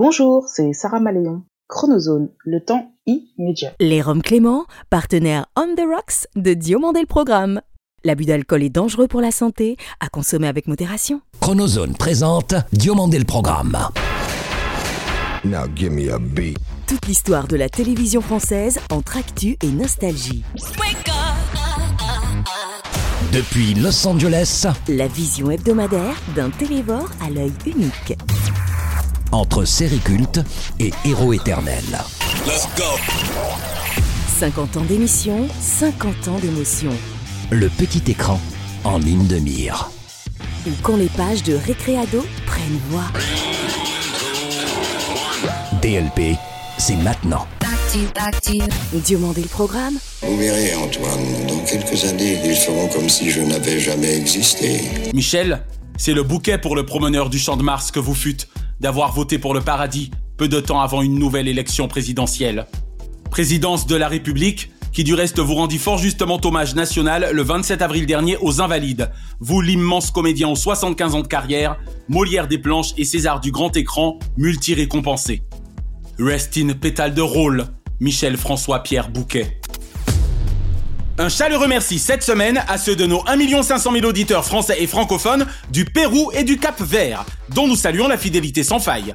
Bonjour, c'est Sarah Maléon. Chronozone, le temps immédiat. Les Roms Clément, partenaire On the Rocks de Diomandé le Programme. L'abus d'alcool est dangereux pour la santé, à consommer avec modération. Chronozone présente Diomandé le Programme. Now give me a beat. Toute l'histoire de la télévision française entre actu et nostalgie. Depuis Los Angeles, La vision hebdomadaire d'un télévore à l'œil unique. Entre séries cultes et héros éternels. 50 ans d'émission, 50 ans d'émotion. Le petit écran en ligne de mire. Ou quand les pages de Récréado prennent voix. DLP, c'est maintenant. Diomandé le programme Vous verrez, Antoine, dans quelques années, ils feront comme si je n'avais jamais existé. Michel, c'est le bouquet pour le promeneur du champ de Mars que vous fûtes, d'avoir voté pour le paradis peu de temps avant une nouvelle élection présidentielle. Présidence de la République, qui du reste vous rendit fort justement hommage national le 27 avril dernier aux Invalides, vous l'immense comédien aux 75 ans de carrière, Molière des planches et César du grand écran, multi-récompensé. Rest in pétale de rôle, Michel François Pierre Bouquet. Un chaleureux merci cette semaine à ceux de nos 1 500 000 auditeurs français et francophones du Pérou et du Cap Vert, dont nous saluons la fidélité sans faille.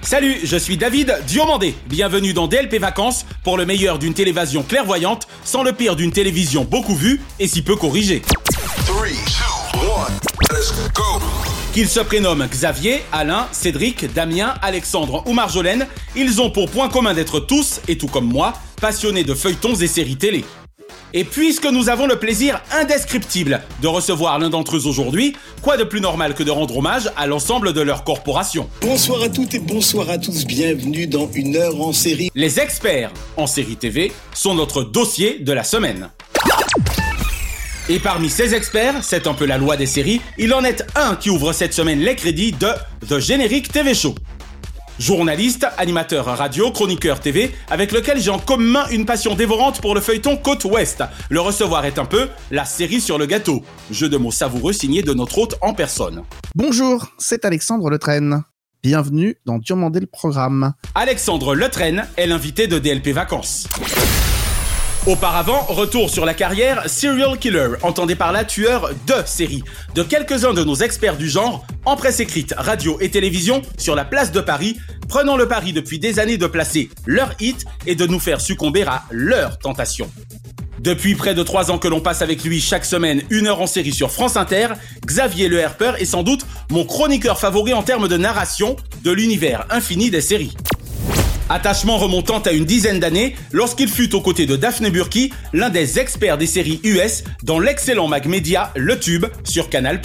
Salut, je suis David Diomandé. Bienvenue dans DLP Vacances pour le meilleur d'une télévision clairvoyante, sans le pire d'une télévision beaucoup vue et si peu corrigée. Qu'ils se prénomment Xavier, Alain, Cédric, Damien, Alexandre ou Marjolaine, ils ont pour point commun d'être tous, et tout comme moi, passionnés de feuilletons et séries télé. Et puisque nous avons le plaisir indescriptible de recevoir l'un d'entre eux aujourd'hui, quoi de plus normal que de rendre hommage à l'ensemble de leur corporation Bonsoir à toutes et bonsoir à tous, bienvenue dans une heure en série. Les experts en série TV sont notre dossier de la semaine. Et parmi ces experts, c'est un peu la loi des séries, il en est un qui ouvre cette semaine les crédits de The Generic TV Show. Journaliste, animateur radio, chroniqueur TV, avec lequel j'ai en commun une passion dévorante pour le feuilleton Côte Ouest. Le recevoir est un peu la série sur le gâteau. Jeu de mots savoureux signé de notre hôte en personne. Bonjour, c'est Alexandre Letraine. Bienvenue dans Diomandé le programme. Alexandre Letraine est l'invité de DLP Vacances. Auparavant, retour sur la carrière Serial Killer, entendez par là tueur de série, de quelques-uns de nos experts du genre, en presse écrite, radio et télévision, sur la place de Paris, prenant le pari depuis des années de placer leur hit et de nous faire succomber à leur tentation. Depuis près de trois ans que l'on passe avec lui chaque semaine une heure en série sur France Inter, Xavier Le Herper est sans doute mon chroniqueur favori en termes de narration de l'univers infini des séries. Attachement remontant à une dizaine d'années, lorsqu'il fut aux côtés de Daphne Burki, l'un des experts des séries US dans l'excellent mag média Le Tube sur Canal+.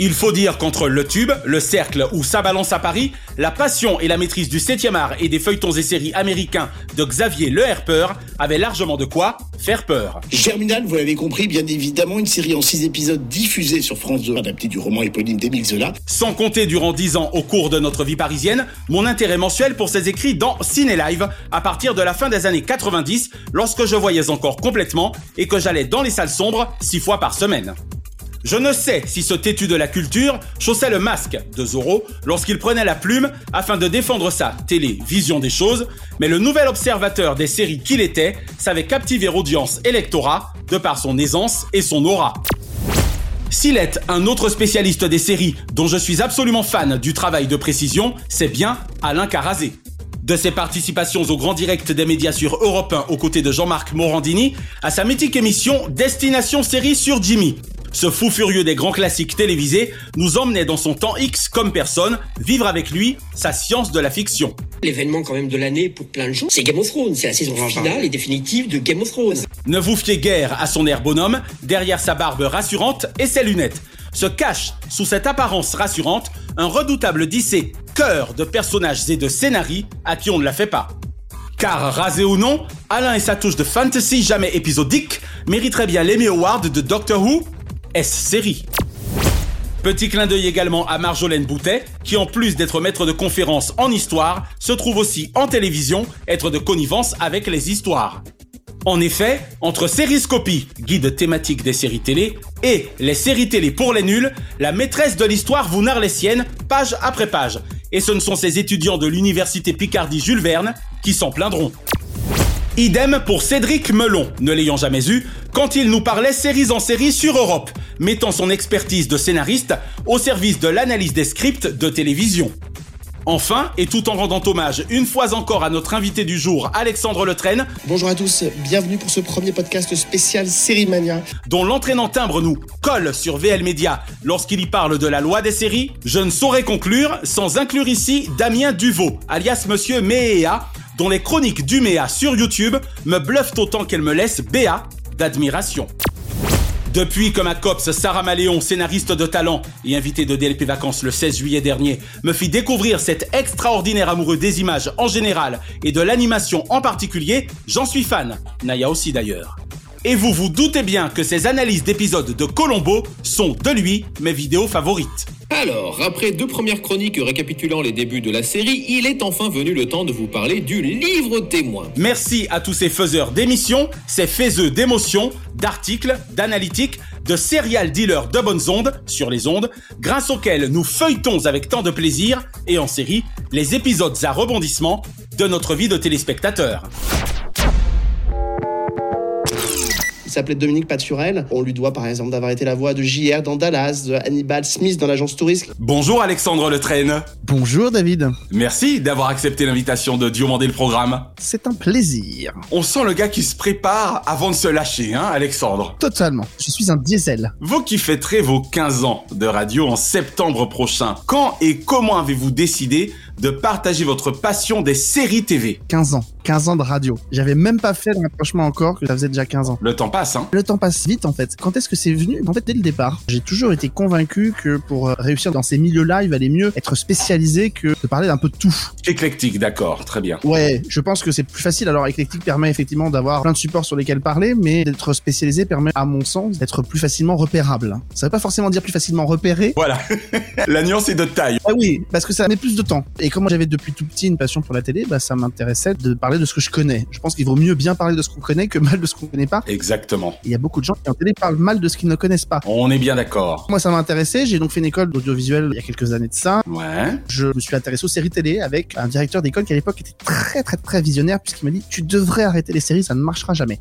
Il faut dire qu'entre Le Tube, Le Cercle ou Sa Balance à Paris, la passion et la maîtrise du 7e art et des feuilletons et séries américains de Xavier Le Herper avaient largement de quoi faire peur. Germinal, vous l'avez compris, bien évidemment, une série en six épisodes diffusée sur France 2, adaptée du roman éponyme d'Émile Zola. Sans compter durant 10 ans au cours de notre vie parisienne, mon intérêt mensuel pour ses écrits dans Ciné Live à partir de la fin des années 90, lorsque je voyais encore complètement et que j'allais dans les salles sombres six fois par semaine. Je ne sais si ce têtu de la culture chaussait le masque de Zorro lorsqu'il prenait la plume afin de défendre sa télévision des choses, mais le nouvel observateur des séries qu'il était savait captiver audience et lectorat de par son aisance et son aura. S'il est un autre spécialiste des séries dont je suis absolument fan du travail de précision, c'est bien Alain Carazé. De ses participations au grand direct des médias sur Europe 1 aux côtés de Jean-Marc Morandini, à sa mythique émission Destination Série sur Jimmy. Ce fou furieux des grands classiques télévisés nous emmenait dans son temps X comme personne, vivre avec lui sa science de la fiction. L'événement quand même de l'année pour plein de gens, c'est Game of Thrones, c'est la saison finale et définitive de Game of Thrones. Ne vous fiez guère à son air bonhomme, derrière sa barbe rassurante et ses lunettes. Se cache, sous cette apparence rassurante, un redoutable dissé cœur de personnages et de scénarii à qui on ne la fait pas. Car, rasé ou non, Alain et sa touche de fantasy jamais épisodique mériteraient bien l'Emmy Award de Doctor Who S-Série. Petit clin d'œil également à Marjolaine Boutet, qui en plus d'être maître de conférences en histoire, se trouve aussi en télévision, être de connivence avec les histoires. En effet, entre Sériscopie, guide thématique des séries télé, et les séries télé pour les nuls, la maîtresse de l'histoire vous narre les siennes, page après page. et ce ne sont ces étudiants de l'université Picardie Jules Verne qui s'en plaindront. Idem pour Cédric Melon, ne l'ayant jamais eu, quand il nous parlait séries en série sur Europe, mettant son expertise de scénariste au service de l'analyse des scripts de télévision. Enfin, et tout en rendant hommage une fois encore à notre invité du jour, Alexandre Letraine. Bonjour à tous, bienvenue pour ce premier podcast spécial Série Mania. Dont l'entraînant timbre nous colle sur VL Media lorsqu'il y parle de la loi des séries. Je ne saurais conclure sans inclure ici Damien Duvaux, alias Monsieur Méa, dont les chroniques du Méa sur YouTube me bluffent autant qu'elles me laissent béat d'admiration. Depuis que ma copse Sarah Maléon, scénariste de talent et invitée de DLP Vacances le 16 juillet dernier, me fit découvrir cet extraordinaire amoureux des images en général et de l'animation en particulier, j'en suis fan. Naya aussi d'ailleurs. Et vous vous doutez bien que ces analyses d'épisodes de Colombo sont de lui mes vidéos favorites. Alors, après deux premières chroniques récapitulant les débuts de la série, il est enfin venu le temps de vous parler du livre témoin. Merci à tous ces faiseurs d'émissions, ces faiseux d'émotions, d'articles, d'analytiques, de serial dealers de bonnes ondes sur les ondes, grâce auxquels nous feuilletons avec tant de plaisir, et en série, les épisodes à rebondissement de notre vie de téléspectateur. Il s'appelait Dominique Paturel. On lui doit par exemple d'avoir été la voix de JR dans Dallas, de Hannibal Smith dans l'agence touriste. Bonjour Alexandre Letraine. Bonjour David. Merci d'avoir accepté l'invitation de Diomandé le programme. C'est un plaisir. On sent le gars qui se prépare avant de se lâcher, hein Alexandre Totalement. Je suis un diesel. Vous qui fêterez vos 15 ans de radio en septembre prochain, quand et comment avez-vous décidé de partager votre passion des séries TV 15 ans. 15 ans de radio. J'avais même pas fait le rapprochement encore que ça faisait déjà 15 ans. Le temps passe, hein Le temps passe vite en fait. Quand est-ce que c'est venu? En fait, dès le départ, j'ai toujours été convaincu que pour euh, réussir dans ces milieux-là, il valait mieux être spécialisé que de parler d'un peu de tout. Éclectique, d'accord, très bien. Ouais, je pense que c'est plus facile. Alors, éclectique permet effectivement d'avoir plein de supports sur lesquels parler, mais d'être spécialisé permet, à mon sens, d'être plus facilement repérable. Ça veut pas forcément dire plus facilement repéré. Voilà. La nuance est de taille. Ah oui, parce que ça met plus de temps. Et comme j'avais depuis tout petit une passion pour la télé, bah, ça m'intéressait de parler de ce que je connais. Je pense qu'il vaut mieux bien parler de ce qu'on connaît que mal de ce qu'on connaît pas. Exactement. Il y a beaucoup de gens qui en télé parlent mal de ce qu'ils ne connaissent pas. On est bien d'accord. Moi, ça m'a intéressé. J'ai donc fait une école d'audiovisuel il y a quelques années de ça. Ouais. Je me suis intéressé aux séries télé avec un directeur d'école qui à l'époque était très très très visionnaire puisqu'il m'a dit tu devrais arrêter les séries, ça ne marchera jamais.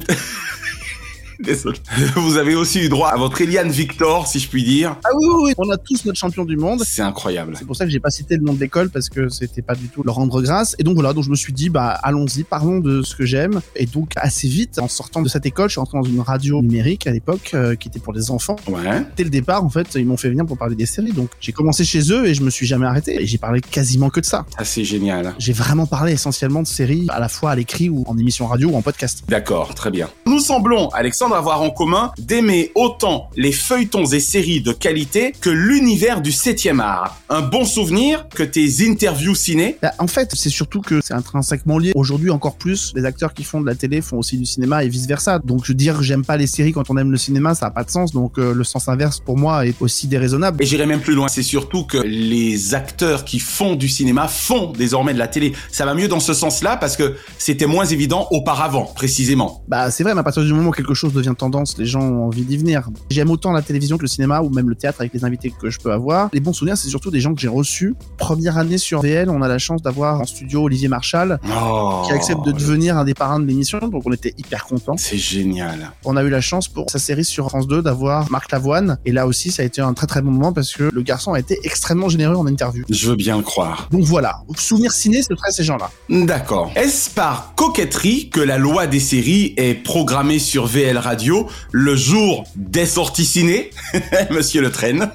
Désolé. Vous avez aussi eu droit à votre Eliane Victor, si je puis dire. Ah oui, oui, oui. on a tous notre champion du monde. C'est incroyable. C'est pour ça que j'ai pas cité le nom de l'école parce que c'était pas du tout leur rendre grâce. Et donc voilà, donc je me suis dit, bah allons-y, parlons de ce que j'aime. Et donc assez vite, en sortant de cette école, je suis rentré dans une radio numérique à l'époque euh, qui était pour les enfants. Ouais. Dès le départ, en fait, ils m'ont fait venir pour parler des séries. Donc j'ai commencé chez eux et je me suis jamais arrêté. Et j'ai parlé quasiment que de ça. Ah, c'est génial. J'ai vraiment parlé essentiellement de séries à la fois à l'écrit ou en émission radio ou en podcast. D'accord, très bien. Nous semblons, Alexandre, avoir en commun d'aimer autant les feuilletons et séries de qualité que l'univers du 7e art. Un bon souvenir que tes interviews ciné Bah, en fait, c'est surtout que c'est intrinsèquement lié. Aujourd'hui, encore plus, les acteurs qui font de la télé font aussi du cinéma et vice versa. Donc, je veux dire j'aime pas les séries quand on aime le cinéma, ça a pas de sens. Donc, euh, le sens inverse pour moi est aussi déraisonnable. Et j'irai même plus loin, c'est surtout que les acteurs qui font du cinéma font désormais de la télé. Ça va mieux dans ce sens-là parce que c'était moins évident auparavant, précisément. Bah, c'est vrai, mais à partir du moment où quelque chose devient tendance, les gens ont envie d'y venir. J'aime autant la télévision que le cinéma ou même le théâtre avec les invités que je peux avoir. Les bons souvenirs, c'est surtout des gens que j'ai reçus. Première année sur VL, on a la chance d'avoir en studio Olivier Marchal Oh, qui accepte de devenir un des parrains de l'émission, donc on était hyper contents. C'est génial. On a eu la chance pour sa série sur France 2 d'avoir Marc Lavoine, et là aussi ça a été un très très bon moment parce que le garçon a été extrêmement généreux en interview. Je veux bien le croire. Donc voilà, souvenir ciné, c'est très ces gens-là. D'accord. Est-ce par coquetterie que la loi des séries est programmée sur VL Radio le jour des sorties ciné Monsieur Le Train.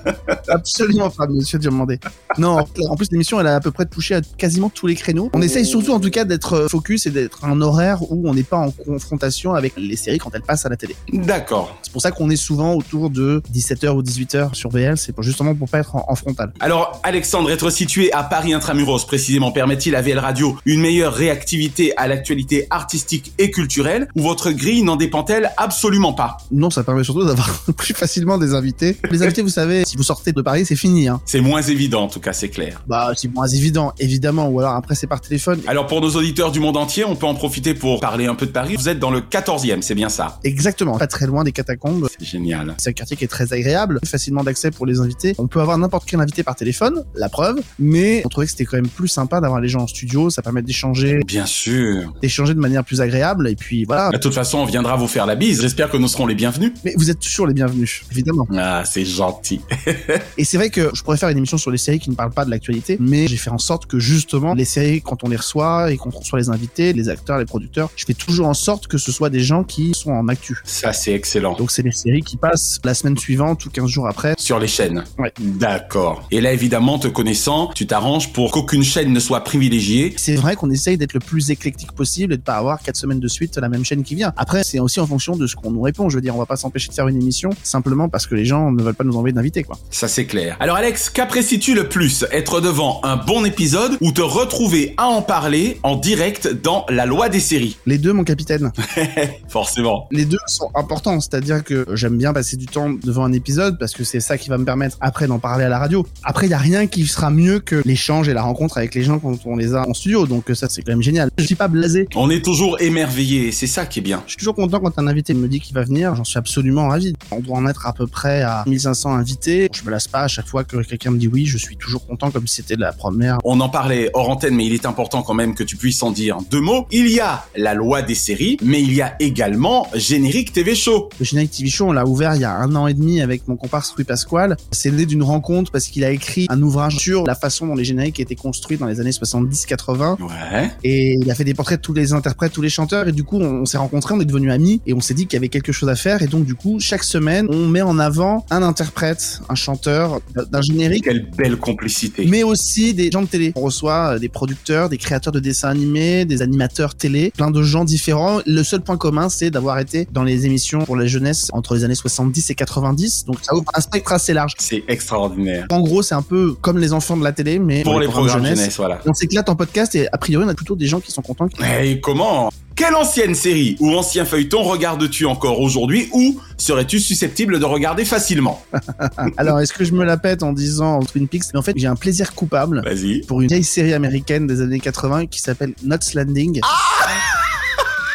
Absolument pas, monsieur Diomandé. Non, en plus l'émission elle a à peu près touché à quasiment tous les créneaux. On essaye surtout en tout cas d'être focus et d'être un horaire où on n'est pas en confrontation avec les séries quand elles passent à la télé. D'accord. C'est pour ça qu'on est souvent autour de 17h ou 18h sur VL, c'est justement pour pas être en, en frontal. Alors, Alexandre, être situé à Paris Intramuros, précisément, permet-il à VL Radio une meilleure réactivité à l'actualité artistique et culturelle, ou votre grille n'en dépend-elle absolument absolument pas. Non, ça permet surtout d'avoir plus facilement des invités. Les invités, vous savez, si vous sortez de Paris, c'est fini. Hein. C'est moins évident, en tout cas, c'est clair. Bah, c'est moins évident, évidemment. Ou alors après, c'est par téléphone. Alors pour nos auditeurs du monde entier, on peut en profiter pour parler un peu de Paris. Vous êtes dans le 14e, c'est bien ça? Exactement, pas très loin des catacombes. C'est génial. C'est un quartier qui est très agréable, facilement d'accès pour les invités. On peut avoir n'importe quel invité par téléphone, la preuve, mais on trouvait que c'était quand même plus sympa d'avoir les gens en studio, ça permet d'échanger, Bien sûr. d'échanger de manière plus agréable, et puis voilà. De toute façon, on viendra vous faire la bise. J'espère que nous serons les bienvenus. Mais vous êtes toujours les bienvenus, évidemment. Ah, c'est gentil. Et c'est vrai que je pourrais faire une émission sur les séries qui ne parlent pas de l'actualité, mais j'ai fait en sorte que justement, les séries, quand on les reçoit et qu'on reçoit les invités, les acteurs, les producteurs, je fais toujours en sorte que ce soit des gens qui sont en actu. Ça, c'est excellent. Donc c'est les séries qui passent la semaine suivante ou 15 jours après. Sur les chaînes. Ouais. D'accord. Et là, évidemment, te connaissant, tu t'arranges pour qu'aucune chaîne ne soit privilégiée. C'est vrai qu'on essaye d'être le plus éclectique possible et de pas avoir quatre semaines de suite la même chaîne qui vient. Après, c'est aussi en fonction de ce qu'on nous répond. Je veux dire, on va pas s'empêcher de faire une émission simplement parce que les gens ne veulent pas nous envoyer d'invités, quoi. Ça, c'est clair. Alors, Alex, qu'apprécies-tu le plus? Être devant un bon épisode ou te retrouver à en parler en direct dans la loi des séries? Les deux, mon capitaine. Forcément. les deux sont importants, c'est-à-dire que j'aime bien passer du temps devant un épisode parce que c'est ça qui va me permettre après d'en parler à la radio. Après, il y a rien qui sera mieux que l'échange et la rencontre avec les gens quand on les a en studio, donc ça c'est quand même génial. Je suis pas blasé. On est toujours émerveillé c'est ça qui est bien. Je suis toujours content quand un invité me dit qu'il va venir, j'en suis absolument ravi. On doit en être à peu près à 1500 invités. Je me lasse pas à chaque fois que quelqu'un me dit oui, je suis toujours content comme si c'était la première. On en parlait hors antenne, mais il est important quand même que tu puisses en dire deux mots. Il y a la loi des séries, mais il y a également Générique TV Show. Le Générique TV Show, on l'a ouvert il y a un an et demi avec mon comparse Louis Pasquale. C'est né d'une rencontre parce qu'il a écrit un ouvrage sur la façon dont les génériques étaient construits dans les années 70-80. Ouais. Et il a fait des portraits de tous les interprètes, tous les chanteurs. Et du coup, on, on s'est rencontrés, on est devenus amis. Et on s'est dit qu'il y avait quelque chose à faire. Et donc, du coup, chaque semaine, on met en avant un interprète, un chanteur d'un générique. Quelle belle complicité. Mais aussi des gens de télé. On reçoit euh, des producteurs, des créateurs de dessins animés, des animateurs télé, plein de gens différents. Le seul point commun, c'est d'avoir été dans les émissions pour la jeunesse entre les années 70 et 90. Donc ça ouvre un spectre assez large. C'est extraordinaire. En gros, c'est un peu comme les enfants de la télé, mais Pour les programmes jeunesse, voilà. On s'éclate en podcast et a priori, on a plutôt des gens qui sont contents. Et comment? Quelle ancienne série ou ancien feuilleton regardes-tu encore aujourd'hui ou serais-tu susceptible de regarder facilement Alors, est-ce que je me la pète en disant Twin Peaks? Mais en fait, j'ai un plaisir coupable pour une vieille série américaine des années 80 qui s'appelle Knots Landing.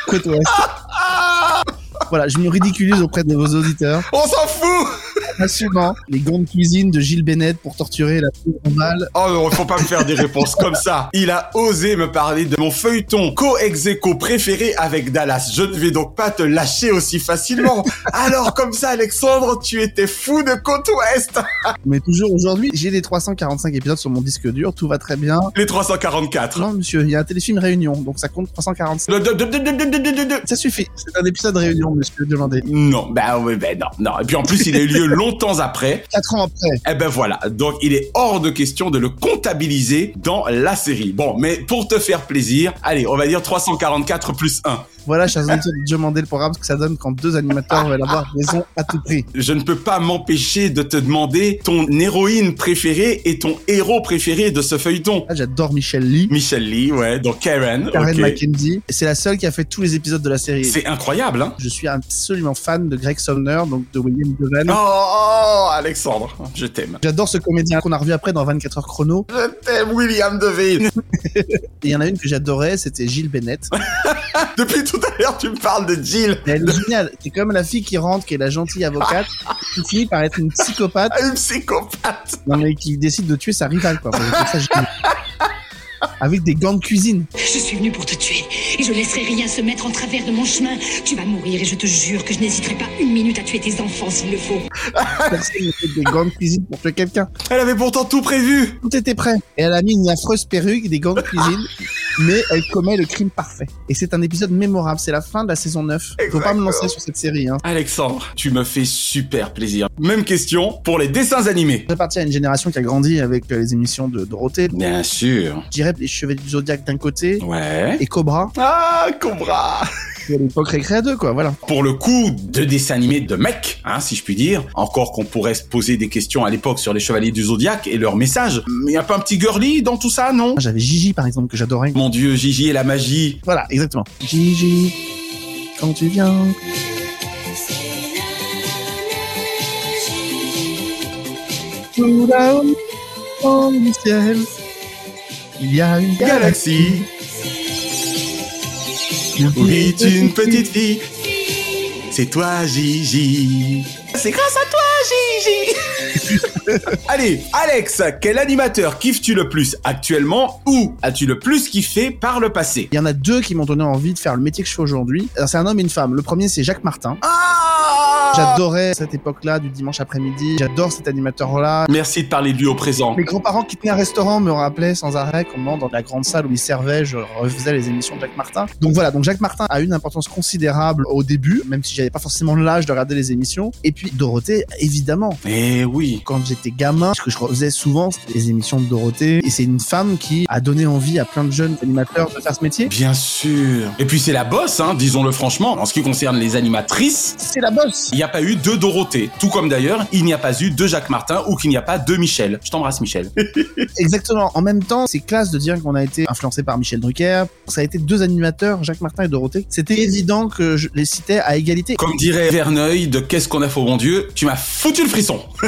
Côte ouest. Voilà, je me ridiculise auprès de vos auditeurs. On s'en fout passionnant. Les gants de cuisine de Gilles Bennett pour torturer la pauvre mal. Oh, non, faut pas me faire des réponses comme ça. Il a osé me parler de mon feuilleton co ex préféré avec Dallas. Je ne vais donc pas te lâcher aussi facilement. Alors, comme ça, Alexandre, tu étais fou de Côte Ouest. Mais toujours aujourd'hui, j'ai les 345 épisodes sur mon disque dur. Tout va très bien. Les 344. Non, monsieur, il y a un téléfilm Réunion, donc ça compte 345. Ça suffit. C'est un épisode Réunion, monsieur Delandais. Non, bah, oui, bah non, non. Et puis en plus, il a eu lieu longtemps après. Quatre ans après. Eh ben voilà, donc il est hors de question de le comptabiliser dans la série. Bon, mais pour te faire plaisir, allez, on va dire 344 plus 1. Voilà, chers auditeurs, demander le programme, ce que ça donne quand deux animateurs veulent avoir raison à tout prix. Je ne peux pas m'empêcher de te demander ton héroïne préférée et ton héros préféré de ce feuilleton. Là, j'adore Michel Lee. Michelle Lee, ouais, donc Karen. Karen ok. McKenzie. C'est la seule qui a fait tous les épisodes de la série. C'est incroyable, hein Je suis absolument fan de Greg Sumner, donc de William Devan. Oh, Alexandre, je t'aime. J'adore ce comédien qu'on a revu après dans 24 heures chrono. Je t'aime, William Devane. Et il y en a une que j'adorais, c'était Gilles Bennett. Depuis tout à l'heure, tu me parles de Jill. Mais elle est géniale. C'est comme la fille qui rentre, qui est la gentille avocate, qui finit par être une psychopathe, Une psychopathe. non, mais qui décide de tuer sa rivale, quoi. Ça. Avec des gants de cuisine. Je suis venu pour te tuer et je laisserai rien se mettre en travers de mon chemin. Tu vas mourir et je te jure que je n'hésiterai pas une minute à tuer tes enfants s'il le faut. Personne ne fait des gants de cuisine pour tuer quelqu'un. Elle avait pourtant tout prévu. Tout était prêt. Et elle a mis une affreuse perruque, des gants de cuisine, mais elle commet le crime parfait. Et c'est un épisode mémorable. C'est la fin de la saison 9. Faut pas me Exactement. lancer sur cette série, hein. Alexandre, tu me fais super plaisir. Même question pour les dessins animés. J'appartiens à une génération qui a grandi avec euh, les émissions de Dorothée. Bien sûr. Je dirais les Chevaliers du Zodiac d'un côté Ouais. et Cobra. Ah, Cobra à l'époque Récréa 2, quoi, voilà. Pour le coup, de dessins animés de mecs, hein, si je puis dire, encore qu'on pourrait se poser des questions à l'époque sur les Chevaliers du Zodiac et leur message, mais y a pas un petit girly dans tout ça, non? J'avais Gigi, par exemple, que j'adorais. Mon dieu, Gigi et la magie. Voilà, exactement. Gigi, quand tu viens... Tout là-haut, dans le ciel, il y a une galaxie. Oui, une petite fille. C'est toi, Gigi. C'est grâce à toi, Gigi. Allez, Alex, quel animateur kiffes-tu le plus actuellement ou as-tu le plus kiffé par le passé? Il y en a deux qui m'ont donné envie de faire le métier que je fais aujourd'hui. C'est un homme et une femme. Le premier, c'est Jacques Martin. J'adorais cette époque-là du dimanche après-midi. J'adore cet animateur-là. Merci de parler de lui au présent. Mes grands-parents qui tenaient un restaurant me rappelaient sans arrêt comment dans la grande salle où ils servaient, je refaisais les émissions de Jacques Martin. Donc voilà, donc Jacques Martin a eu une importance considérable au début, même si j'avais pas forcément l'âge de regarder les émissions. Et puis Dorothée, évidemment. Eh oui. Quand j'étais gamin, ce que je faisais souvent, c'était les émissions de Dorothée. Et c'est une femme qui a donné envie à plein de jeunes animateurs de faire ce métier. Bien sûr. Et puis c'est la bosse, hein, disons-le franchement. En ce qui concerne les animatrices, C'est la bosse. il a pas eu deux Dorothée. Tout comme d'ailleurs, il n'y a pas eu deux Jacques Martin ou qu'il n'y a pas deux Michel. Je t'embrasse, Michel. Exactement. En même temps, c'est classe de dire qu'on a été influencé par Michel Drucker. Ça a été deux animateurs, Jacques Martin et Dorothée. C'était évident que je les citais à égalité. Comme dirait Verneuil de Qu'est-ce qu'on a fait au bon Dieu, tu m'as foutu le frisson.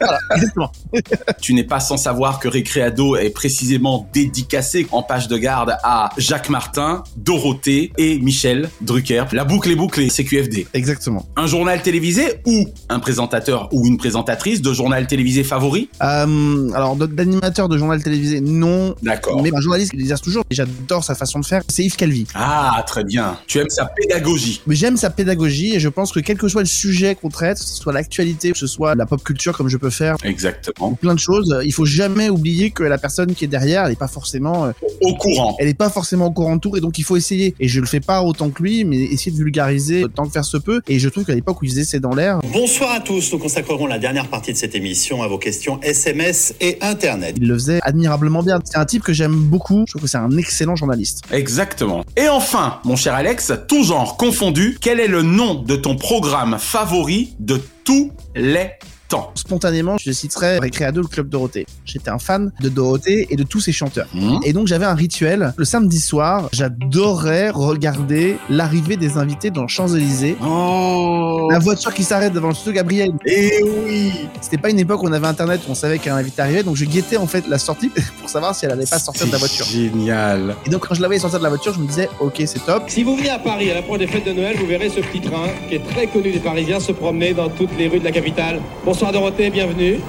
Voilà, exactement. Tu n'es pas sans savoir que Récréado est précisément dédicacé en page de garde à Jacques Martin, Dorothée et Michel Drucker. La boucle est bouclée, CQFD. Exactement. Un journal télévisé ou un présentateur ou une présentatrice de journal télévisé favori? Euh, alors, d'animateur de journal télévisé, non. D'accord. Mais un journaliste qui exerce toujours, et j'adore sa façon de faire, c'est Yves Calvi. Ah, très bien. Tu aimes sa pédagogie. Mais j'aime sa pédagogie et je pense que quel que soit le sujet qu'on traite, que ce soit l'actualité, que ce soit la pop culture comme je peux faire, Exactement. plein de choses, il faut jamais oublier que la personne qui est derrière, elle est pas forcément, euh, Au courant. elle est pas forcément au courant de tout et donc il faut essayer. Et je le fais pas autant que lui, mais essayer de vulgariser tant que faire se peut. Et je trouve qu'à l'époque où c'est dans l'air, Bonsoir à tous, nous consacrerons la dernière partie de cette émission à vos questions SMS et Internet. il le faisait admirablement bien. C'est un type que j'aime beaucoup. Je trouve que c'est un excellent journaliste. Exactement. Et enfin, mon cher Alex, tout genre confondu, quel est le nom de ton programme favori de tous les temps Spontanément, je citerai Récréado, le club Dorothée. J'étais un fan de Dorothée et de tous ses chanteurs. Mmh. Et donc j'avais un rituel. Le samedi soir, j'adorais regarder l'arrivée des invités dans Champs-Élysées. Oh La voiture qui s'arrête devant le studio Gabriel. Eh oui C'était pas une époque où on avait internet, où on savait qu'un invité arrivait, donc je guettais en fait la sortie pour savoir si elle allait pas sortir de la voiture. Génial. Et donc quand je la voyais sortir de la voiture, je me disais, ok, c'est top. Si vous venez à Paris à l'approche des fêtes de Noël, vous verrez ce petit train qui est très connu des Parisiens se promener dans toutes les rues de la capitale. Bonsoir Dorothée, bienvenue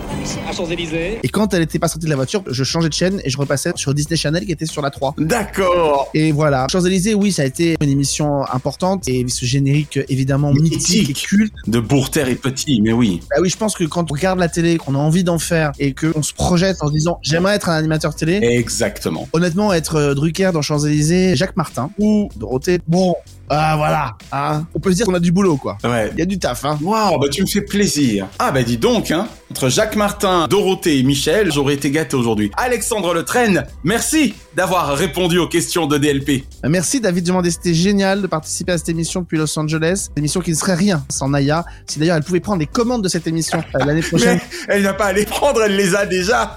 à Champs-Élysées. Et quand elle était pas sortie de la voiture, je changeais de chaîne et je repassais sur Disney Channel qui était sur la 3. D'accord. Et voilà. Champs-Élysées, oui, ça a été une émission importante et ce générique évidemment mythique et culte. De Bourterre et Petit, mais oui. Bah oui, je pense que quand on regarde la télé, qu'on a envie d'en faire et qu'on se projette en se disant j'aimerais être un animateur télé, Exactement. honnêtement, être euh, Drucker dans Champs-Élysées, Jacques Martin ou Dorothée, bon, ah voilà, hein, on peut se dire qu'on a du boulot quoi. Ouais. Il y a du taf, hein. Waouh, bah tu me fais plaisir. Ah bah dis donc, hein. Entre Jacques Martin, Dorothée et Michel, j'aurais été gâté aujourd'hui. Alexandre Le Train, merci d'avoir répondu aux questions de DLP. Euh, Merci David Dumandé, c'était génial de participer à cette émission depuis Los Angeles. Une émission qui ne serait rien sans Naya. Si d'ailleurs elle pouvait prendre les commandes de cette émission euh, l'année prochaine, Mais elle n'a pas à les prendre, elle les a déjà.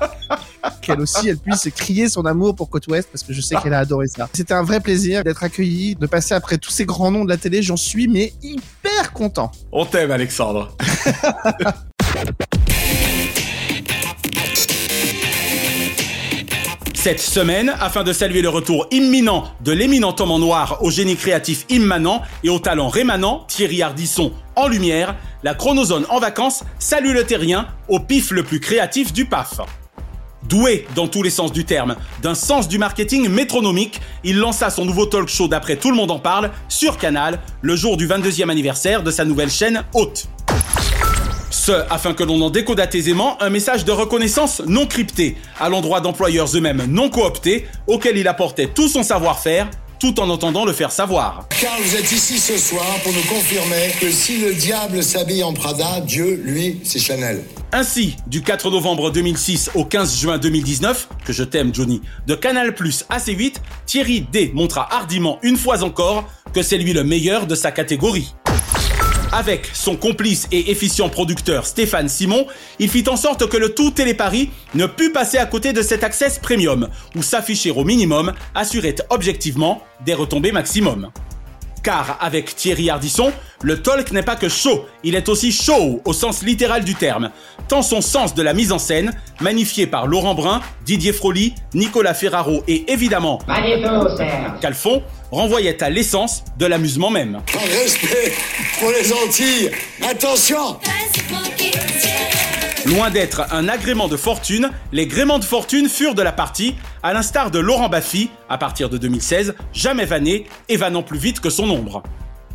qu'elle aussi elle puisse crier son amour pour Côte Ouest parce que je sais qu'elle a adoré ça. C'était un vrai plaisir d'être accueilli, de passer après tous ces grands noms de la télé. J'en suis mais hyper content. On t'aime, Alexandre. Cette semaine, afin de saluer le retour imminent de l'éminent homme en noir au génie créatif immanent et au talent rémanent, Thierry Ardisson en lumière, la chronozone en vacances salue le terrien au pif le plus créatif du PAF. Doué dans tous les sens du terme, d'un sens du marketing métronomique, il lança son nouveau talk show d'après Tout le monde en parle sur Canal le jour du 22e anniversaire de sa nouvelle chaîne Haute. Ce, afin que l'on en décodate aisément un message de reconnaissance non crypté à l'endroit d'employeurs eux-mêmes non cooptés auxquels il apportait tout son savoir-faire tout en entendant le faire savoir. Car vous êtes ici ce soir pour nous confirmer que si le diable s'habille en Prada, Dieu, lui, c'est Chanel. Ainsi, du 4 novembre 2006 au 15 juin 2019, que je t'aime Johnny, de Canal Plus à C8, Thierry D montra hardiment une fois encore que c'est lui le meilleur de sa catégorie. Avec son complice et efficient producteur Stéphane Simon, il fit en sorte que le tout Téléparis ne put passer à côté de cet access premium, où s'afficher au minimum assurait objectivement des retombées maximum. Car avec Thierry Ardisson, le talk n'est pas que chaud, il est aussi show au sens littéral du terme. Tant son sens de la mise en scène, magnifié par Laurent Brun, Didier Froli, Nicolas Ferraro et évidemment Calfon, renvoyait à l'essence de l'amusement même. Respect pour les Antilles. Attention Loin d'être un agrément de fortune, les gréments de fortune furent de la partie, à l'instar de Laurent Baffy, à partir de 2016, jamais vanné et vannant plus vite que son ombre.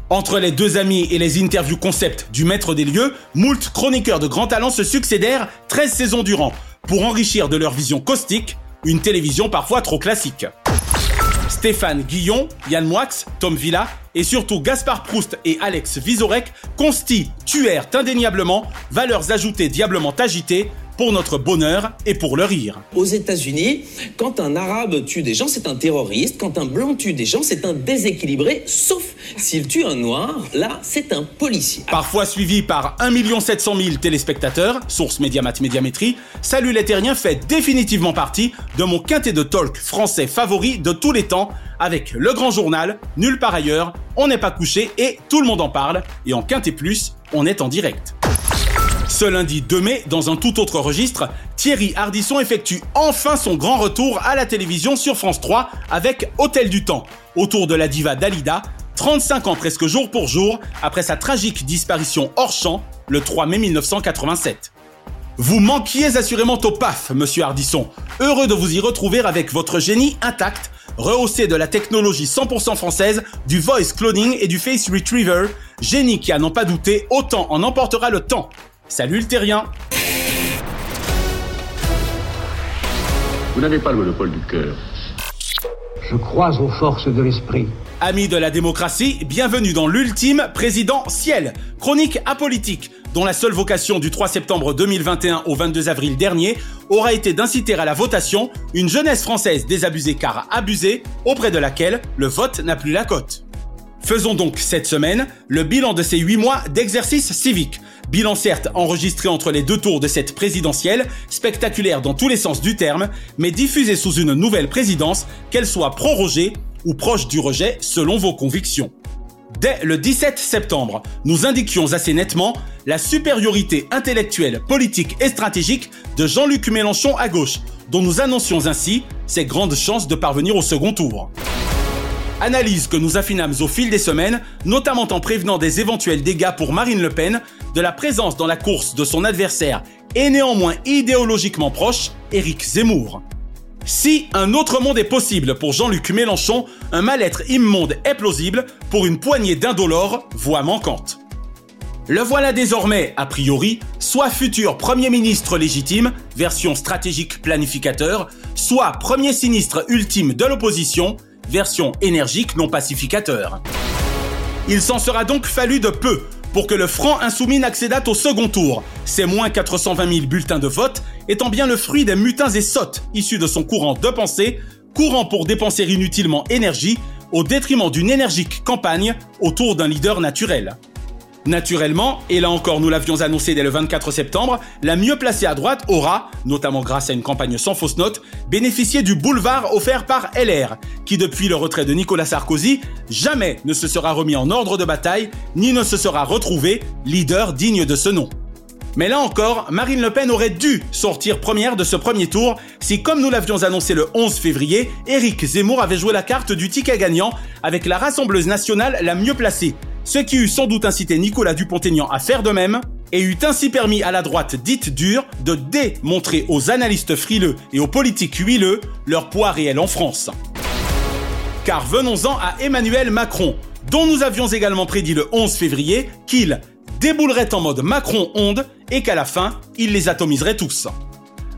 Entre les deux amis et les interviews concept du maître des lieux, moult chroniqueurs de grand talent se succédèrent 13 saisons durant, pour enrichir de leur vision caustique une télévision parfois trop classique. Stéphane Guillon, Yann Moix, Tom Villa et surtout Gaspard Proust et Alex Vizorek constituèrent indéniablement valeurs ajoutées diablement agitées pour notre bonheur et pour le rire. Aux États-Unis, quand un arabe tue des gens, c'est un terroriste. Quand un blanc tue des gens, c'est un déséquilibré. Sauf s'il tue un noir, là, c'est un policier. Parfois suivi par 1 700 000 téléspectateurs, source Médiamat Médiamétrie, Salut les Terriens fait définitivement partie de mon quintet de talk français favori de tous les temps, avec Le Grand Journal, Nulle part ailleurs, On n'est pas couché et Tout le monde en parle. Et en quintet plus, on est en direct. Ce lundi 2 mai, dans un tout autre registre, Thierry Ardisson effectue enfin son grand retour à la télévision sur France 3 avec Hôtel du Temps, autour de la diva Dalida, 35 ans presque jour pour jour après sa tragique disparition hors champ le 3 mai 1987. Vous manquiez assurément au PAF, monsieur Ardisson. Heureux de vous y retrouver avec votre génie intact, rehaussé de la technologie 100% française, du voice cloning et du face retriever, génie qui, à n'en pas douter, autant en emportera le temps. Salut le terrien Vous n'avez pas le monopole du cœur. Je crois aux forces de l'esprit. Amis de la démocratie, bienvenue dans l'ultime présidentiel, chronique apolitique, dont la seule vocation du 3 septembre 2021 au 22 avril dernier aura été d'inciter à la votation une jeunesse française désabusée car abusée, auprès de laquelle le vote n'a plus la cote. Faisons donc cette semaine le bilan de ces 8 mois d'exercice civique, Bilan certes enregistré entre les deux tours de cette présidentielle, spectaculaire dans tous les sens du terme, mais diffusé sous une nouvelle présidence, qu'elle soit prorogée ou proche du rejet selon vos convictions. Dès le 17 septembre, nous indiquions assez nettement la supériorité intellectuelle, politique et stratégique de Jean-Luc Mélenchon à gauche, dont nous annoncions ainsi ses grandes chances de parvenir au second tour. Analyse que nous affinâmes au fil des semaines, notamment en prévenant des éventuels dégâts pour Marine Le Pen, de la présence dans la course de son adversaire et néanmoins idéologiquement proche, Éric Zemmour. Si un autre monde est possible pour Jean-Luc Mélenchon, un mal-être immonde est plausible pour une poignée d'indolores, voix manquante. Le voilà désormais, a priori, soit futur Premier ministre légitime, version stratégique planificateur, soit Premier sinistre ultime de l'opposition, version énergique non pacificateur. Il s'en sera donc fallu de peu pour que le Front Insoumis n'accédât au second tour, ces moins 420 000 bulletins de vote étant bien le fruit des mutins et sottes issus de son courant de pensée, courant pour dépenser inutilement énergie au détriment d'une énergique campagne autour d'un leader naturel. Naturellement, et là encore nous l'avions annoncé dès le 24 septembre, la mieux placée à droite aura, notamment grâce à une campagne sans fausse note, bénéficié du boulevard offert par LR, qui depuis le retrait de Nicolas Sarkozy, jamais ne se sera remis en ordre de bataille, ni ne se sera retrouvé leader digne de ce nom. Mais là encore, Marine Le Pen aurait dû sortir première de ce premier tour si, comme nous l'avions annoncé le 11 février, Éric Zemmour avait joué la carte du ticket gagnant avec la rassembleuse nationale la mieux placée, ce qui eut sans doute incité Nicolas Dupont-Aignan à faire de même, et eut ainsi permis à la droite dite dure de démontrer aux analystes frileux et aux politiques huileux leur poids réel en France. Car venons-en à Emmanuel Macron, dont nous avions également prédit le 11 février qu'il déboulerait en mode Macron-onde et qu'à la fin, il les atomiserait tous.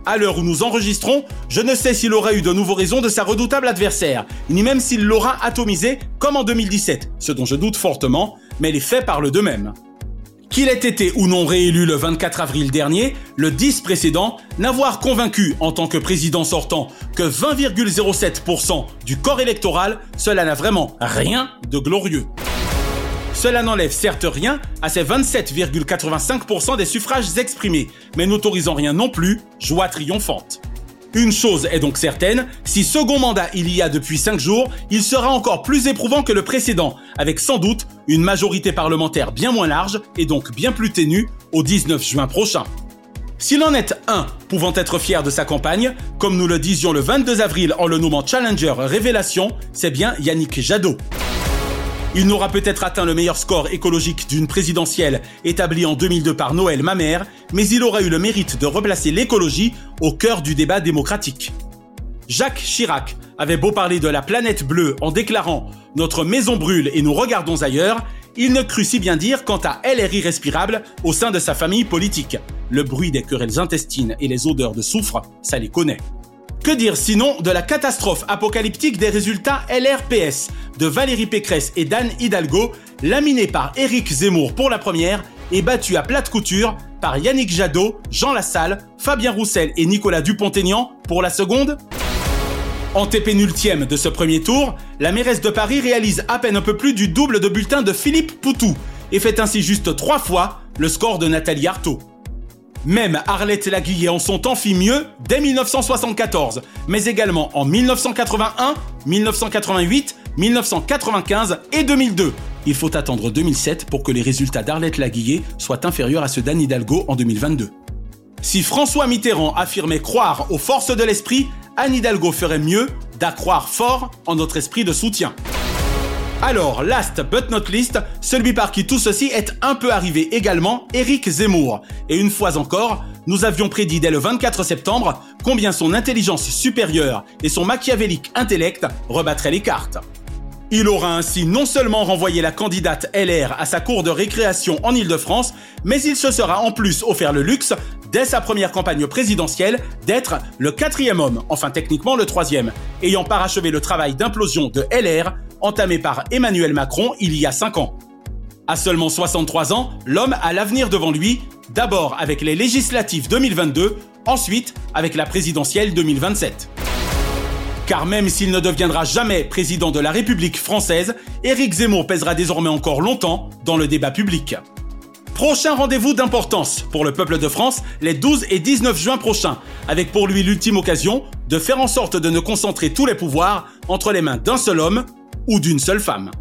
À l'heure où nous enregistrons, je ne sais s'il aura eu de nouveau raison de sa redoutable adversaire, ni même s'il l'aura atomisé comme en 2017, ce dont je doute fortement, mais les faits parlent d'eux-mêmes. Qu'il ait été ou non réélu le 24 avril dernier, le 10 précédent, n'avoir convaincu en tant que président sortant que 20,07% du corps électoral, cela n'a vraiment rien de glorieux. Cela n'enlève certes rien à ces 27,85% des suffrages exprimés, mais n'autorisant rien non plus, joie triomphante. Une chose est donc certaine, si second mandat il y a depuis 5 jours, il sera encore plus éprouvant que le précédent, avec sans doute une majorité parlementaire bien moins large et donc bien plus ténue au 19 juin prochain. S'il en est un pouvant être fier de sa campagne, comme nous le disions le 22 avril en le nommant Challenger Révélation, c'est bien Yannick Jadot. Il n'aura peut-être atteint le meilleur score écologique d'une présidentielle établie en 2002 par Noël Mamère, mais il aura eu le mérite de replacer l'écologie au cœur du débat démocratique. Jacques Chirac avait beau parler de la planète bleue en déclarant Notre maison brûle et nous regardons ailleurs, il ne crut si bien dire quant à LRI respirable au sein de sa famille politique. Le bruit des querelles intestines et les odeurs de soufre, ça les connaît. Que dire sinon de la catastrophe apocalyptique des résultats LRPS de Valérie Pécresse et d'Anne Hidalgo, laminée par Éric Zemmour pour la première et battue à plate couture par Yannick Jadot, Jean Lassalle, Fabien Roussel et Nicolas Dupont-Aignan pour la seconde? Antépénultième de ce premier tour, la mairesse de Paris réalise à peine un peu plus du double de bulletin de Philippe Poutou et fait ainsi juste trois fois le score de Nathalie Arthaud. Même Arlette Laguillet en son temps fit mieux dès 1974, mais également en 1981, 1988, 1995 et 2002. Il faut attendre 2007 pour que les résultats d'Arlette Laguillet soient inférieurs à ceux d'Anne Hidalgo en 2022. Si François Mitterrand affirmait croire aux forces de l'esprit, Anne Hidalgo ferait mieux d'accroire fort en notre esprit de soutien. Alors, last but not least, celui par qui tout ceci est un peu arrivé également, Éric Zemmour. Et une fois encore, nous avions prédit dès le 24 septembre combien son intelligence supérieure et son machiavélique intellect rebattraient les cartes. Il aura ainsi non seulement renvoyé la candidate LR à sa cour de récréation en Ile-de-France, mais il se sera en plus offert le luxe, dès sa première campagne présidentielle, d'être le quatrième homme, enfin techniquement le troisième, ayant parachevé le travail d'implosion de LR entamé par Emmanuel Macron il y a 5 ans. À seulement 63 ans, l'homme a l'avenir devant lui, d'abord avec les législatives 2022, ensuite avec la présidentielle 2027. Car même s'il ne deviendra jamais président de la République française, Éric Zemmour pèsera désormais encore longtemps dans le débat public. Prochain rendez-vous d'importance pour le peuple de France les 12 et 19 juin prochains, avec pour lui l'ultime occasion de faire en sorte de ne concentrer tous les pouvoirs entre les mains d'un seul homme, ou d'une seule femme.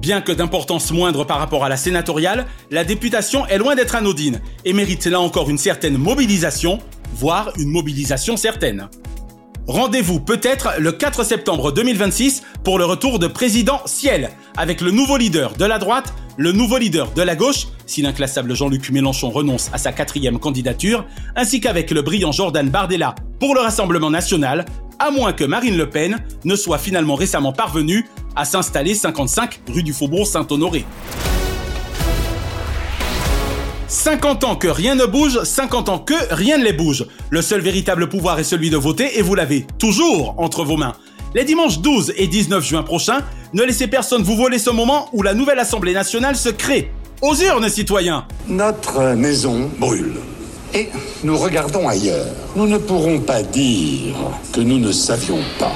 Bien que d'importance moindre par rapport à la sénatoriale, la députation est loin d'être anodine et mérite là encore une certaine mobilisation, voire une mobilisation certaine. Rendez-vous peut-être le 4 septembre 2026 pour le retour de président Ciel, avec le nouveau leader de la droite, le nouveau leader de la gauche, si l'inclassable Jean-Luc Mélenchon renonce à sa quatrième candidature, ainsi qu'avec le brillant Jordan Bardella pour le Rassemblement national, à moins que Marine Le Pen ne soit finalement récemment parvenue à s'installer 55 rue du Faubourg Saint-Honoré. 50 ans que rien ne bouge, 50 ans que rien ne les bouge. Le seul véritable pouvoir est celui de voter et vous l'avez toujours entre vos mains. Les dimanches 12 et 19 juin prochains, ne laissez personne vous voler ce moment où la nouvelle Assemblée nationale se crée. Aux urnes, citoyens Notre maison brûle. Et nous regardons ailleurs. Nous ne pourrons pas dire que nous ne savions pas.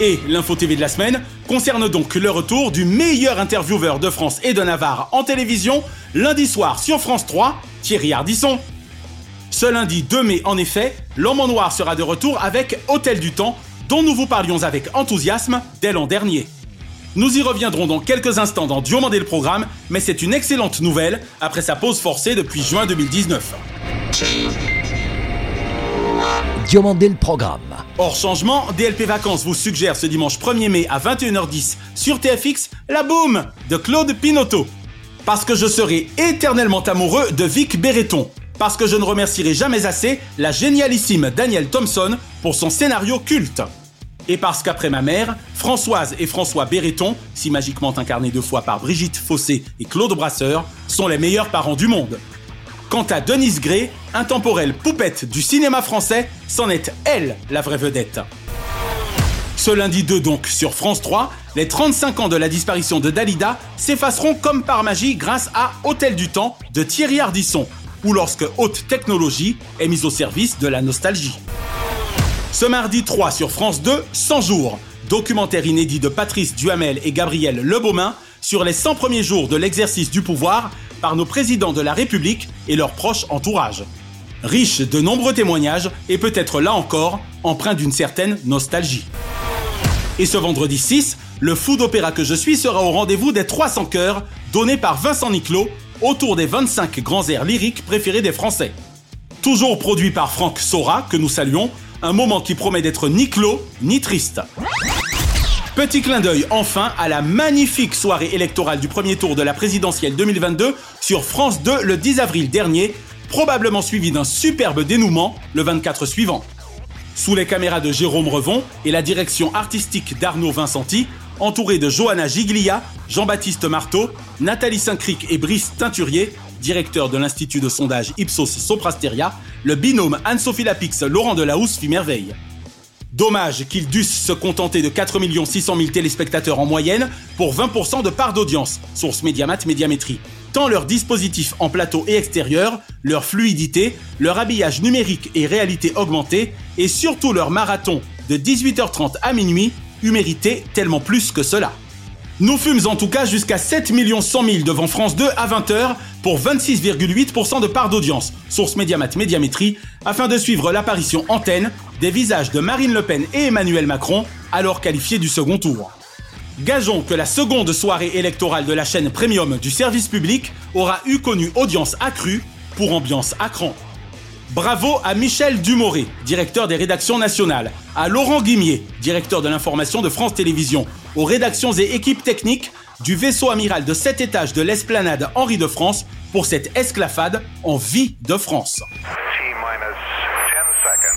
Et l'info TV de la semaine concerne donc le retour du meilleur intervieweur de France et de Navarre en télévision lundi soir sur France 3, Thierry Ardisson. Ce lundi 2 mai, en effet, l'homme en noir sera de retour avec Hôtel du Temps, dont nous vous parlions avec enthousiasme dès l'an dernier. Nous y reviendrons dans quelques instants dans Diomandé le programme, mais c'est une excellente nouvelle après sa pause forcée depuis juin 2019. Diomandé le programme. Hors changement, DLP Vacances vous suggère ce dimanche 1er mai à 21h10 sur TFX La Boom de Claude Pinotto. Parce que je serai éternellement amoureux de Vic Béreton. Parce que je ne remercierai jamais assez la génialissime Danielle Thompson pour son scénario culte. Et parce qu'après ma mère, Françoise et François Béreton, si magiquement incarnés deux fois par Brigitte Fossé et Claude Brasseur, sont les meilleurs parents du monde. Quant à Denise Gray, intemporelle poupette du cinéma français, c'en est elle la vraie vedette. Ce lundi 2 donc sur France 3, les 35 ans de la disparition de Dalida s'effaceront comme par magie grâce à Hôtel du Temps de Thierry Ardisson, ou lorsque haute technologie est mise au service de la nostalgie. Ce mardi 3 sur France 2, 100 jours, documentaire inédit de Patrice Duhamel et Gabriel Lebaumin sur les 100 premiers jours de l'exercice du pouvoir par nos présidents de la République et leurs proches entourages. riche de nombreux témoignages et peut-être là encore empreint d'une certaine nostalgie. Et ce vendredi 6, le fou d'opéra que je suis sera au rendez-vous des 300 chœurs donnés par Vincent Niclot autour des 25 grands airs lyriques préférés des Français. Toujours produit par Franck Sora, que nous saluons, un moment qui promet d'être ni clos ni triste. Petit clin d'œil enfin à la magnifique soirée électorale du premier tour de la présidentielle 2022 sur France 2 le 10 avril dernier, probablement suivi d'un superbe dénouement le 24 suivant. Sous les caméras de Jérôme Revon et la direction artistique d'Arnaud Vincenti, entouré de Johanna Giglia, Jean-Baptiste Marteau, Nathalie Saint-Cric et Brice Teinturier, directeur de l'institut de sondage Ipsos Soprasteria, le binôme Anne-Sophie Lapix Laurent Delahousse fit merveille. Dommage qu'ils dussent se contenter de 4 600 000 téléspectateurs en moyenne pour 20% de part d'audience, source Médiamat Médiamétrie. Tant leur dispositif en plateau et extérieur, leur fluidité, leur habillage numérique et réalité augmentée, et surtout leur marathon de 18h30 à minuit, eût mérité tellement plus que cela. Nous fûmes en tout cas jusqu'à 7 100 000 devant France 2 à 20h pour 26,8% de part d'audience, source Médiamat Médiamétrie, afin de suivre l'apparition antenne des visages de Marine Le Pen et Emmanuel Macron, alors qualifiés du second tour. Gageons que la seconde soirée électorale de la chaîne premium du service public aura eu connu audience accrue pour ambiance à cran. Bravo à Michel Dumoré, directeur des rédactions nationales, à Laurent Guimier, directeur de l'information de France Télévisions, aux rédactions et équipes techniques du vaisseau amiral de 7 étages de l'esplanade Henri de France pour cette esclafade en vie de France.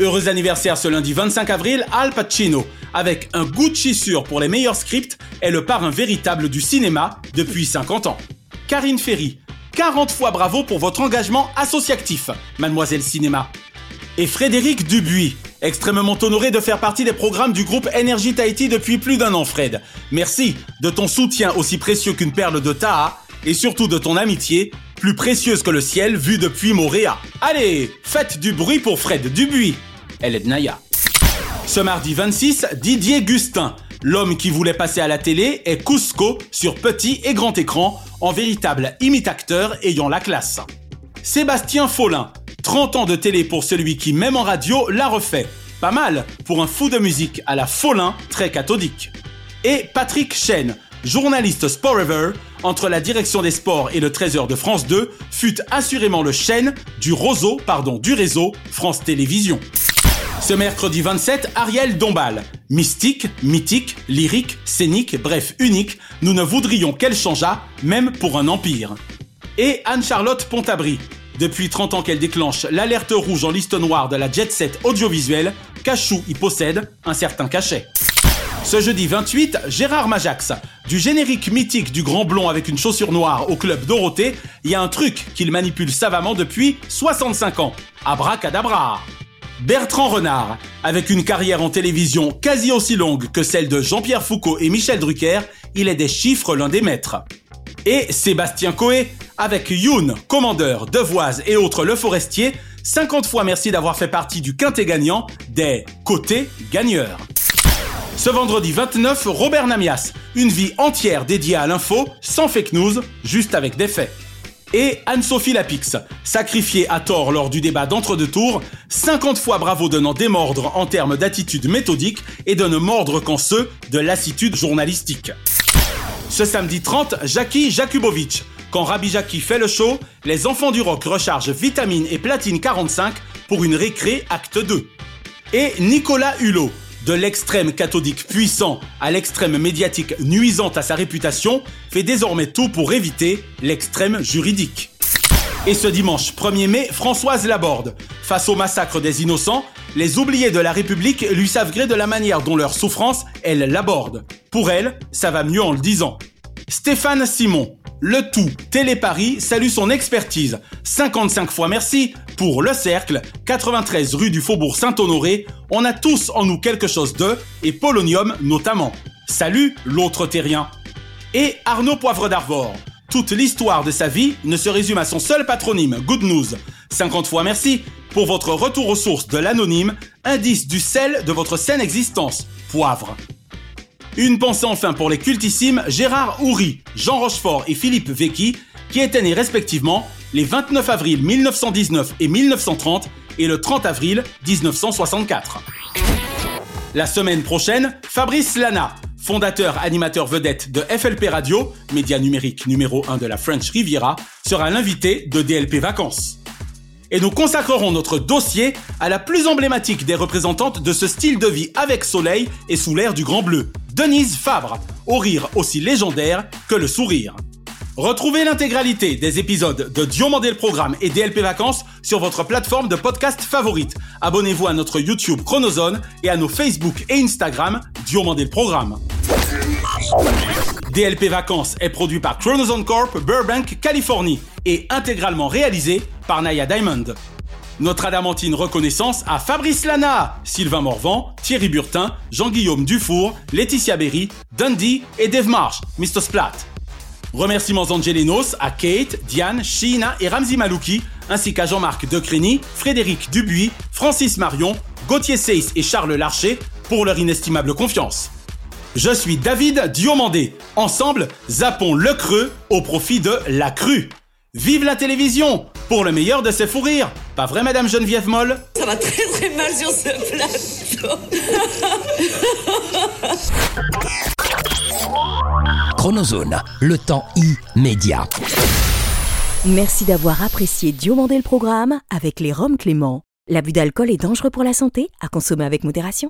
Heureux anniversaire ce lundi 25 avril, Al Pacino avec un goût de chissure pour les meilleurs scripts, est le parrain véritable du cinéma depuis 50 ans. Karine Ferry, 40 fois bravo pour votre engagement associatif, mademoiselle cinéma. Et Frédéric Dubuis, extrêmement honoré de faire partie des programmes du groupe Energy Tahiti depuis plus d'un an, Fred. Merci de ton soutien aussi précieux qu'une perle de Taha, et surtout de ton amitié, plus précieuse que le ciel vu depuis Moréa. Allez, faites du bruit pour Fred Dubuis. Elle est de Naya. Ce mardi 26, Didier Gustin, l'homme qui voulait passer à la télé, est Cusco sur petit et grand écran, en véritable imitateur ayant la classe. Sébastien Follin, 30 ans de télé pour celui qui, même en radio, l'a refait. Pas mal pour un fou de musique à la Follin très cathodique. Et Patrick Chen, journaliste Sporever, entre la direction des sports et le trésor de France 2, fut assurément le chêne du roseau, pardon, du réseau France Télévisions. Ce mercredi 27, Ariel Dombal. Mystique, mythique, lyrique, scénique, bref, unique, nous ne voudrions qu'elle changeât, même pour un empire. Et Anne-Charlotte Pontabry. Depuis 30 ans qu'elle déclenche l'alerte rouge en liste noire de la jet set audiovisuelle, Cachou y possède un certain cachet. Ce jeudi 28, Gérard Majax. Du générique mythique du grand blond avec une chaussure noire au club Dorothée, il y a un truc qu'il manipule savamment depuis 65 ans. Abracadabra Bertrand Renard, avec une carrière en télévision quasi aussi longue que celle de Jean-Pierre Foucault et Michel Drucker, il est des chiffres l'un des maîtres. Et Sébastien Coé, avec Youn, Commandeur, Devoise et autres Le Forestier, 50 fois merci d'avoir fait partie du quintet gagnant des côtés gagneurs. Ce vendredi 29, Robert Namias, une vie entière dédiée à l'info, sans fake news, juste avec des faits et Anne-Sophie Lapix, sacrifiée à tort lors du débat d'entre-deux tours, 50 fois bravo de n'en démordre en termes d'attitude méthodique et de ne mordre qu'en ceux de lassitude journalistique. Ce samedi 30, Jackie Jakubovic. Quand Rabbi Jackie fait le show, les enfants du rock rechargent vitamine et platine 45 pour une récré acte 2. Et Nicolas Hulot, de l'extrême cathodique puissant à l'extrême médiatique nuisante à sa réputation, fait désormais tout pour éviter l'extrême juridique. Et ce dimanche 1er mai, Françoise Laborde. Face au massacre des innocents, les oubliés de la République lui savent gré de la manière dont leur souffrance, elle l'aborde. Pour elle, ça va mieux en le disant. Stéphane Simon. Le tout, Téléparis salue son expertise. 55 fois merci pour Le Cercle, 93 rue du Faubourg Saint-Honoré. On a tous en nous quelque chose de, et Polonium notamment. Salut l'autre terrien. Et Arnaud Poivre d'Arvor. Toute l'histoire de sa vie ne se résume à son seul patronyme, Good News. 50 fois merci pour votre retour aux sources de l'anonyme, indice du sel de votre saine existence, poivre. Une pensée enfin pour les cultissimes Gérard Houry, Jean Rochefort et Philippe Vecchi, qui étaient nés respectivement les 29 avril 1919 et 1930 et le 30 avril 1964. La semaine prochaine, Fabrice Lana, fondateur animateur vedette de FLP Radio, média numérique numéro 1 de la French Riviera, sera l'invité de DLP Vacances. Et nous consacrerons notre dossier à la plus emblématique des représentantes de ce style de vie avec soleil et sous l'air du Grand Bleu, Denise Fabre, au rire aussi légendaire que le sourire. Retrouvez l'intégralité des épisodes de Diomandé le Programme et DLP Vacances sur votre plateforme de podcast favorite. Abonnez-vous à notre YouTube Chronozone et à nos Facebook et Instagram Diomandé le Programme. DLP Vacances est produit par Chronozone Corp, Burbank, Californie et intégralement réalisé par Naya Diamond. Notre adamantine reconnaissance à Fabrice Lana, Sylvain Morvan, Thierry Burtin, Jean-Guillaume Dufour, Laetitia Berry, Dundee et Dave Marsh, Mr. Splat. Remerciements angelinos à Kate, Diane, Sheena et Ramzi Malouki, ainsi qu'à Jean-Marc Decrény, Frédéric Dubuis, Francis Marion, Gauthier Seyss et Charles Larcher pour leur inestimable confiance. Je suis David Diomandé. Ensemble, zappons le creux au profit de la crue. Vive la télévision Pour le meilleur de ses fous rires Pas vrai, Madame Geneviève Moll? Ça va très très mal sur ce plateau. Chronozone, le temps immédiat. Merci d'avoir apprécié Diomandé le programme avec les Roms Clément. L'abus d'alcool est dangereux pour la santé, à consommer avec modération.